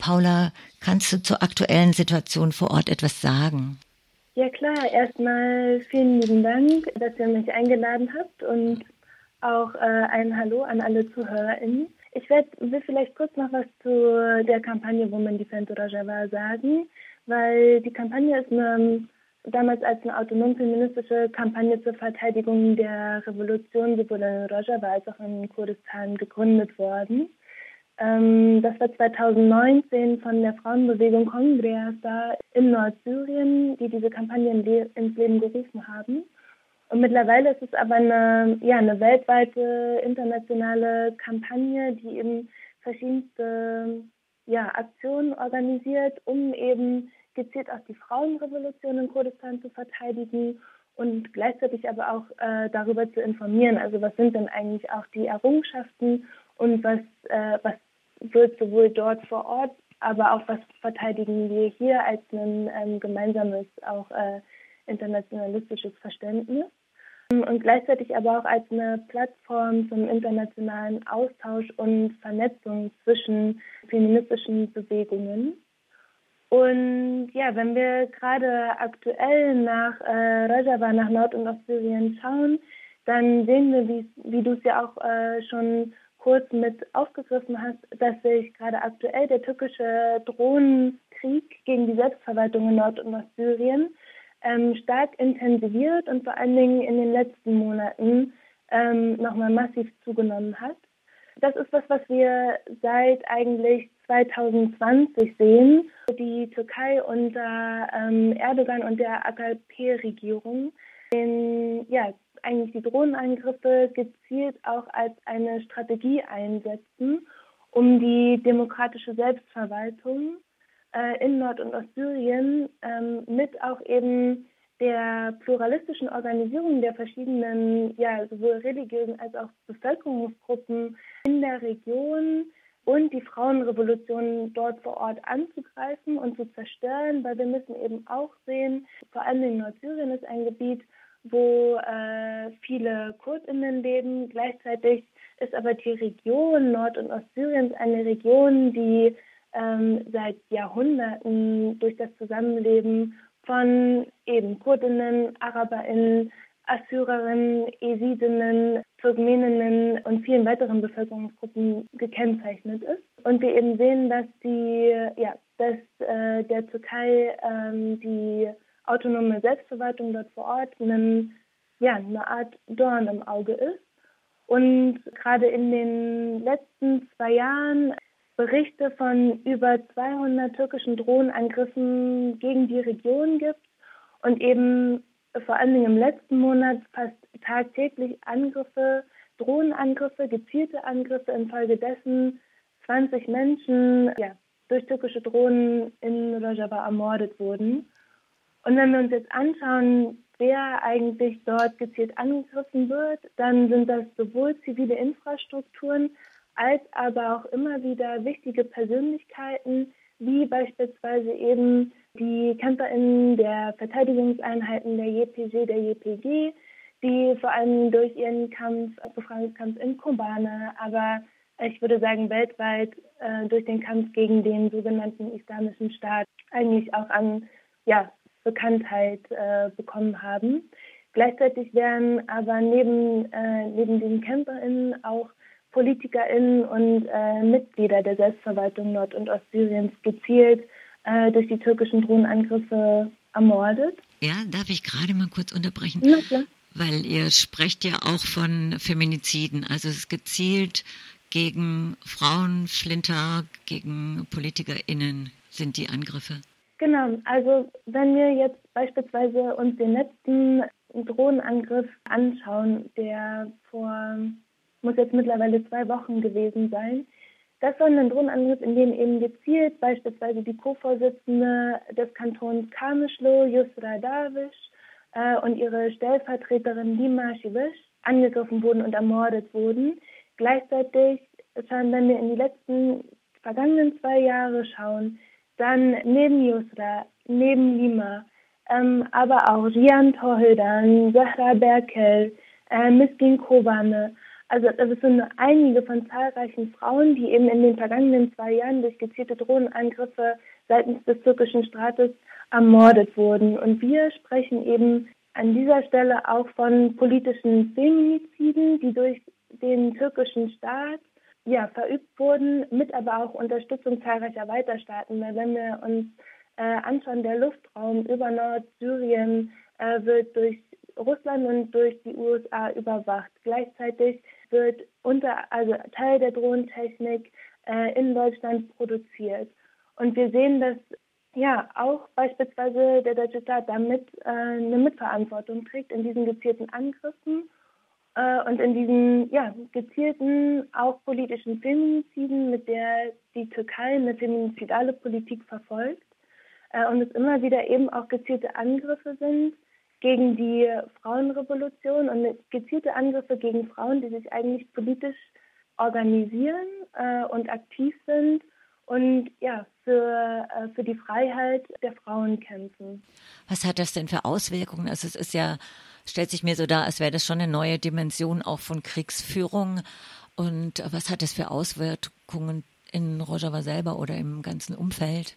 Paula, kannst du zur aktuellen Situation vor Ort etwas sagen? Ja klar, erstmal vielen lieben Dank, dass ihr mich eingeladen habt und auch äh, ein Hallo an alle ZuhörerInnen. Ich werde will vielleicht kurz noch was zu der Kampagne Women Defend Rojava sagen, weil die Kampagne ist eine, damals als eine autonom feministische Kampagne zur Verteidigung der Revolution sowohl in Rojava als auch in Kurdistan gegründet worden. Ähm, das war 2019 von der Frauenbewegung Kongress da in Nordsyrien, die diese Kampagne ins Leben gerufen haben. Und mittlerweile ist es aber eine, ja, eine weltweite internationale Kampagne, die eben verschiedenste ja, Aktionen organisiert, um eben gezielt auch die Frauenrevolution in Kurdistan zu verteidigen und gleichzeitig aber auch äh, darüber zu informieren. Also was sind denn eigentlich auch die Errungenschaften und was, äh, was wird sowohl dort vor Ort, aber auch was verteidigen wir hier als ein ähm, gemeinsames, auch äh, internationalistisches Verständnis. Und gleichzeitig aber auch als eine Plattform zum internationalen Austausch und Vernetzung zwischen feministischen Bewegungen. Und ja, wenn wir gerade aktuell nach äh, Rojava, nach Nord- und Ostsyrien schauen, dann sehen wir, wie, wie du es ja auch äh, schon kurz mit aufgegriffen hast, dass sich gerade aktuell der türkische Drohnenkrieg gegen die Selbstverwaltung in Nord- und Ostsyrien ähm, stark intensiviert und vor allen Dingen in den letzten Monaten ähm, nochmal massiv zugenommen hat. Das ist was, was wir seit eigentlich 2020 sehen. Die Türkei unter ähm, Erdogan und der AKP-Regierung den ja, eigentlich die Drohnenangriffe gezielt auch als eine Strategie einsetzen, um die demokratische Selbstverwaltung äh, in Nord- und Ostsyrien ähm, mit auch eben der pluralistischen Organisierung der verschiedenen, ja, sowohl religiösen als auch Bevölkerungsgruppen in der Region und die Frauenrevolution dort vor Ort anzugreifen und zu zerstören, weil wir müssen eben auch sehen, vor allem in Nordsyrien ist ein Gebiet, wo äh, viele Kurdinnen leben. Gleichzeitig ist aber die Region Nord- und Ostsyriens eine Region, die ähm, seit Jahrhunderten durch das Zusammenleben von eben Kurdinnen, Araberinnen, Assyrerinnen, Esidinnen, Turkmeninnen und vielen weiteren Bevölkerungsgruppen gekennzeichnet ist. Und wir eben sehen, dass die, ja, dass äh, der Türkei ähm, die autonome Selbstverwaltung dort vor Ort einen, ja, eine Art Dorn im Auge ist. Und gerade in den letzten zwei Jahren Berichte von über 200 türkischen Drohnenangriffen gegen die Region gibt und eben vor allen Dingen im letzten Monat fast tagtäglich Angriffe, Drohnenangriffe, gezielte Angriffe, infolgedessen 20 Menschen ja, durch türkische Drohnen in Rojava ermordet wurden. Und wenn wir uns jetzt anschauen, wer eigentlich dort gezielt angegriffen wird, dann sind das sowohl zivile Infrastrukturen als aber auch immer wieder wichtige Persönlichkeiten, wie beispielsweise eben die KämpferInnen der Verteidigungseinheiten der JPG, der JPG, die vor allem durch ihren Kampf, Befreiungskampf in Kobane, aber ich würde sagen weltweit äh, durch den Kampf gegen den sogenannten Islamischen Staat eigentlich auch an ja, Bekanntheit äh, bekommen haben. Gleichzeitig werden aber neben, äh, neben den CamperInnen auch PolitikerInnen und äh, Mitglieder der Selbstverwaltung Nord- und Ostsyriens gezielt äh, durch die türkischen Drohnenangriffe ermordet. Ja, darf ich gerade mal kurz unterbrechen? Na klar. Weil ihr sprecht ja auch von Feminiziden, also es ist gezielt gegen Frauen, Flinter, gegen PolitikerInnen sind die Angriffe. Genau, also wenn wir jetzt beispielsweise uns den letzten Drohnenangriff anschauen, der vor, muss jetzt mittlerweile zwei Wochen gewesen sein, das war ein Drohnenangriff, in dem eben gezielt beispielsweise die Co-Vorsitzende des Kantons Kamischlo, Yusra Davish, äh, und ihre Stellvertreterin Lima Shivish angegriffen wurden und ermordet wurden. Gleichzeitig, wenn wir in die letzten vergangenen zwei Jahre schauen, dann neben Yusra, neben Lima, ähm, aber auch Rian Tohildan, Zahra Berkel, äh, Miskin Kobane, also das sind einige von zahlreichen Frauen, die eben in den vergangenen zwei Jahren durch gezielte Drohnenangriffe seitens des türkischen Staates ermordet wurden. Und wir sprechen eben an dieser Stelle auch von politischen Feminiziden, die durch den türkischen Staat ja, verübt wurden, mit aber auch Unterstützung zahlreicher Weiterstaaten. Weil wenn wir uns äh, anschauen, der Luftraum über Nordsyrien äh, wird durch Russland und durch die USA überwacht. Gleichzeitig wird unter, also Teil der Drohnentechnik äh, in Deutschland produziert. Und wir sehen, dass ja auch beispielsweise der deutsche Staat damit äh, eine Mitverantwortung trägt in diesen gezielten Angriffen und in diesen ja, gezielten, auch politischen Feminiziden, mit der die Türkei eine feminizidale Politik verfolgt. Äh, und es immer wieder eben auch gezielte Angriffe sind gegen die Frauenrevolution und gezielte Angriffe gegen Frauen, die sich eigentlich politisch organisieren äh, und aktiv sind und ja, für, äh, für die Freiheit der Frauen kämpfen. Was hat das denn für Auswirkungen? Also es ist ja, stellt sich mir so dar, als wäre das schon eine neue Dimension auch von Kriegsführung. Und was hat das für Auswirkungen in Rojava selber oder im ganzen Umfeld?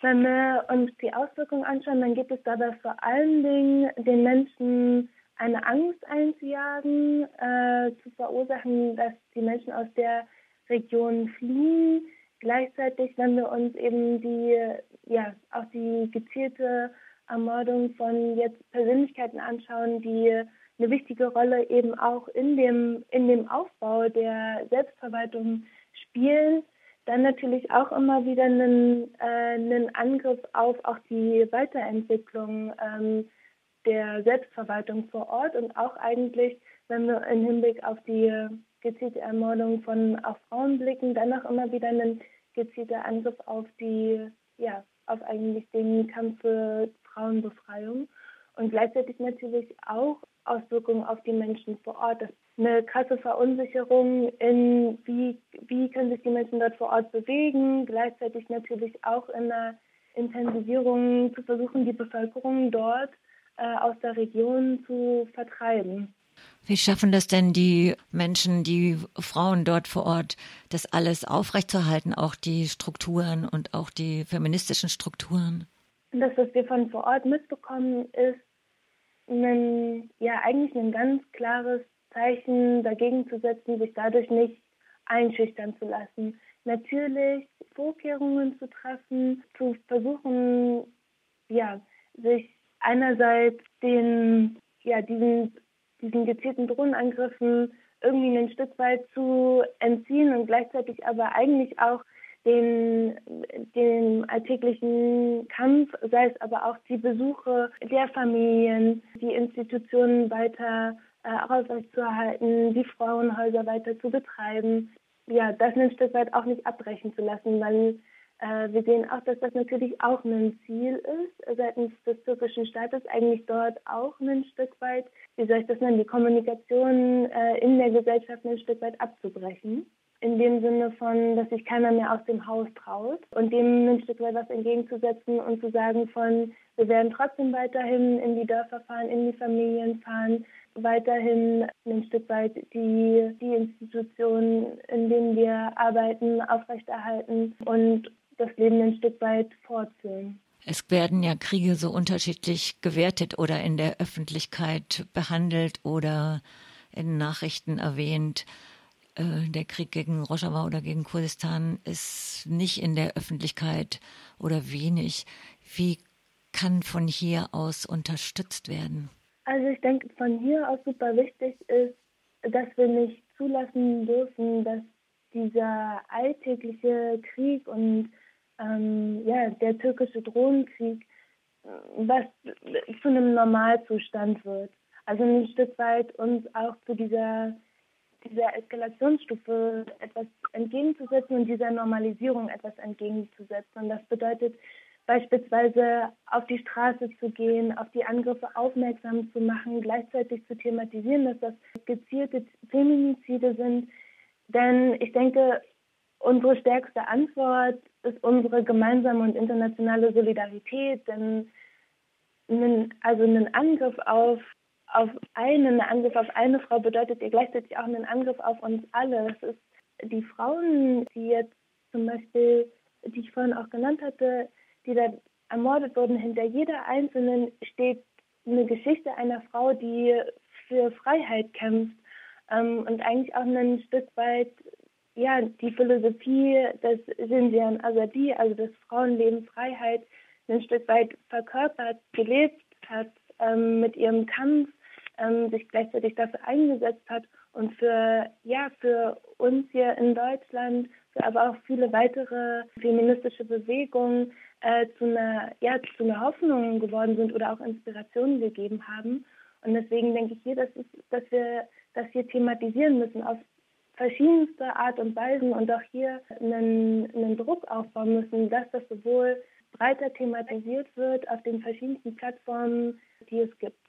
Wenn wir uns die Auswirkungen anschauen, dann geht es dabei vor allen Dingen den Menschen eine Angst einzujagen, äh, zu verursachen, dass die Menschen aus der Region fliehen. Gleichzeitig, wenn wir uns eben die, ja, auch die gezielte Ermordung von jetzt Persönlichkeiten anschauen, die eine wichtige Rolle eben auch in dem, in dem Aufbau der Selbstverwaltung spielen, dann natürlich auch immer wieder einen, äh, einen Angriff auf auch die Weiterentwicklung ähm, der Selbstverwaltung vor Ort und auch eigentlich, wenn wir im Hinblick auf die gezielte Ermordung von auch Frauen blicken, dann immer wieder einen gezielter Angriff auf die, ja, auf eigentlich den Kampf für Frauenbefreiung und gleichzeitig natürlich auch Auswirkungen auf die Menschen vor Ort. Das eine krasse Verunsicherung in, wie, wie können sich die Menschen dort vor Ort bewegen, gleichzeitig natürlich auch in einer Intensivierung zu versuchen, die Bevölkerung dort äh, aus der Region zu vertreiben. Wie schaffen das denn die Menschen, die Frauen dort vor Ort, das alles aufrechtzuerhalten, auch die Strukturen und auch die feministischen Strukturen? Das, was wir von vor Ort mitbekommen, ist ein, ja eigentlich ein ganz klares Zeichen dagegen zu setzen, sich dadurch nicht einschüchtern zu lassen. Natürlich Vorkehrungen zu treffen, zu versuchen, ja, sich einerseits den, ja, diesen, diesen gezielten Drohnenangriffen irgendwie ein Stück weit zu entziehen und gleichzeitig aber eigentlich auch den, den alltäglichen Kampf, sei es aber auch die Besuche der Familien, die Institutionen weiter äh, aufrechtzuerhalten, die Frauenhäuser weiter zu betreiben. Ja, das ein Stück weit auch nicht abbrechen zu lassen, weil wir sehen auch, dass das natürlich auch ein Ziel ist, seitens des türkischen Staates, eigentlich dort auch ein Stück weit, wie soll ich das nennen, die Kommunikation äh, in der Gesellschaft ein Stück weit abzubrechen. In dem Sinne von, dass sich keiner mehr aus dem Haus traut und dem ein Stück weit was entgegenzusetzen und zu sagen von, wir werden trotzdem weiterhin in die Dörfer fahren, in die Familien fahren, weiterhin ein Stück weit die, die Institutionen, in denen wir arbeiten, aufrechterhalten und das Leben ein Stück weit fortführen. Es werden ja Kriege so unterschiedlich gewertet oder in der Öffentlichkeit behandelt oder in Nachrichten erwähnt. Äh, der Krieg gegen Rojava oder gegen Kurdistan ist nicht in der Öffentlichkeit oder wenig. Wie kann von hier aus unterstützt werden? Also ich denke, von hier aus super wichtig ist, dass wir nicht zulassen dürfen, dass dieser alltägliche Krieg und ähm, ja, der türkische Drohnenkrieg äh, was zu einem Normalzustand wird. Also ein Stück weit uns auch zu dieser dieser Eskalationsstufe etwas entgegenzusetzen und dieser Normalisierung etwas entgegenzusetzen. Und das bedeutet beispielsweise auf die Straße zu gehen, auf die Angriffe aufmerksam zu machen, gleichzeitig zu thematisieren, dass das gezielte Feminizide sind. Denn ich denke, unsere stärkste Antwort ist unsere gemeinsame und internationale Solidarität. Denn einen, also einen Angriff auf auf einen Angriff auf eine Frau bedeutet ja gleichzeitig auch einen Angriff auf uns alle. Es ist die Frauen, die jetzt zum Beispiel, die ich vorhin auch genannt hatte, die da ermordet wurden, hinter jeder einzelnen steht eine Geschichte einer Frau, die für Freiheit kämpft ähm, und eigentlich auch ein Stück weit ja die Philosophie des Sinsian Azadi, also des Frauenlebens Freiheit, ein Stück weit verkörpert, gelebt hat ähm, mit ihrem Kampf, ähm, sich gleichzeitig dafür eingesetzt hat und für ja für uns hier in Deutschland, für aber auch viele weitere feministische Bewegungen äh, zu einer ja zu einer Hoffnung geworden sind oder auch Inspirationen gegeben haben. Und deswegen denke ich hier, dass, es, dass wir das hier thematisieren müssen auf verschiedenste Art und Weisen und auch hier einen, einen Druck aufbauen müssen, dass das sowohl breiter thematisiert wird auf den verschiedensten Plattformen, die es gibt.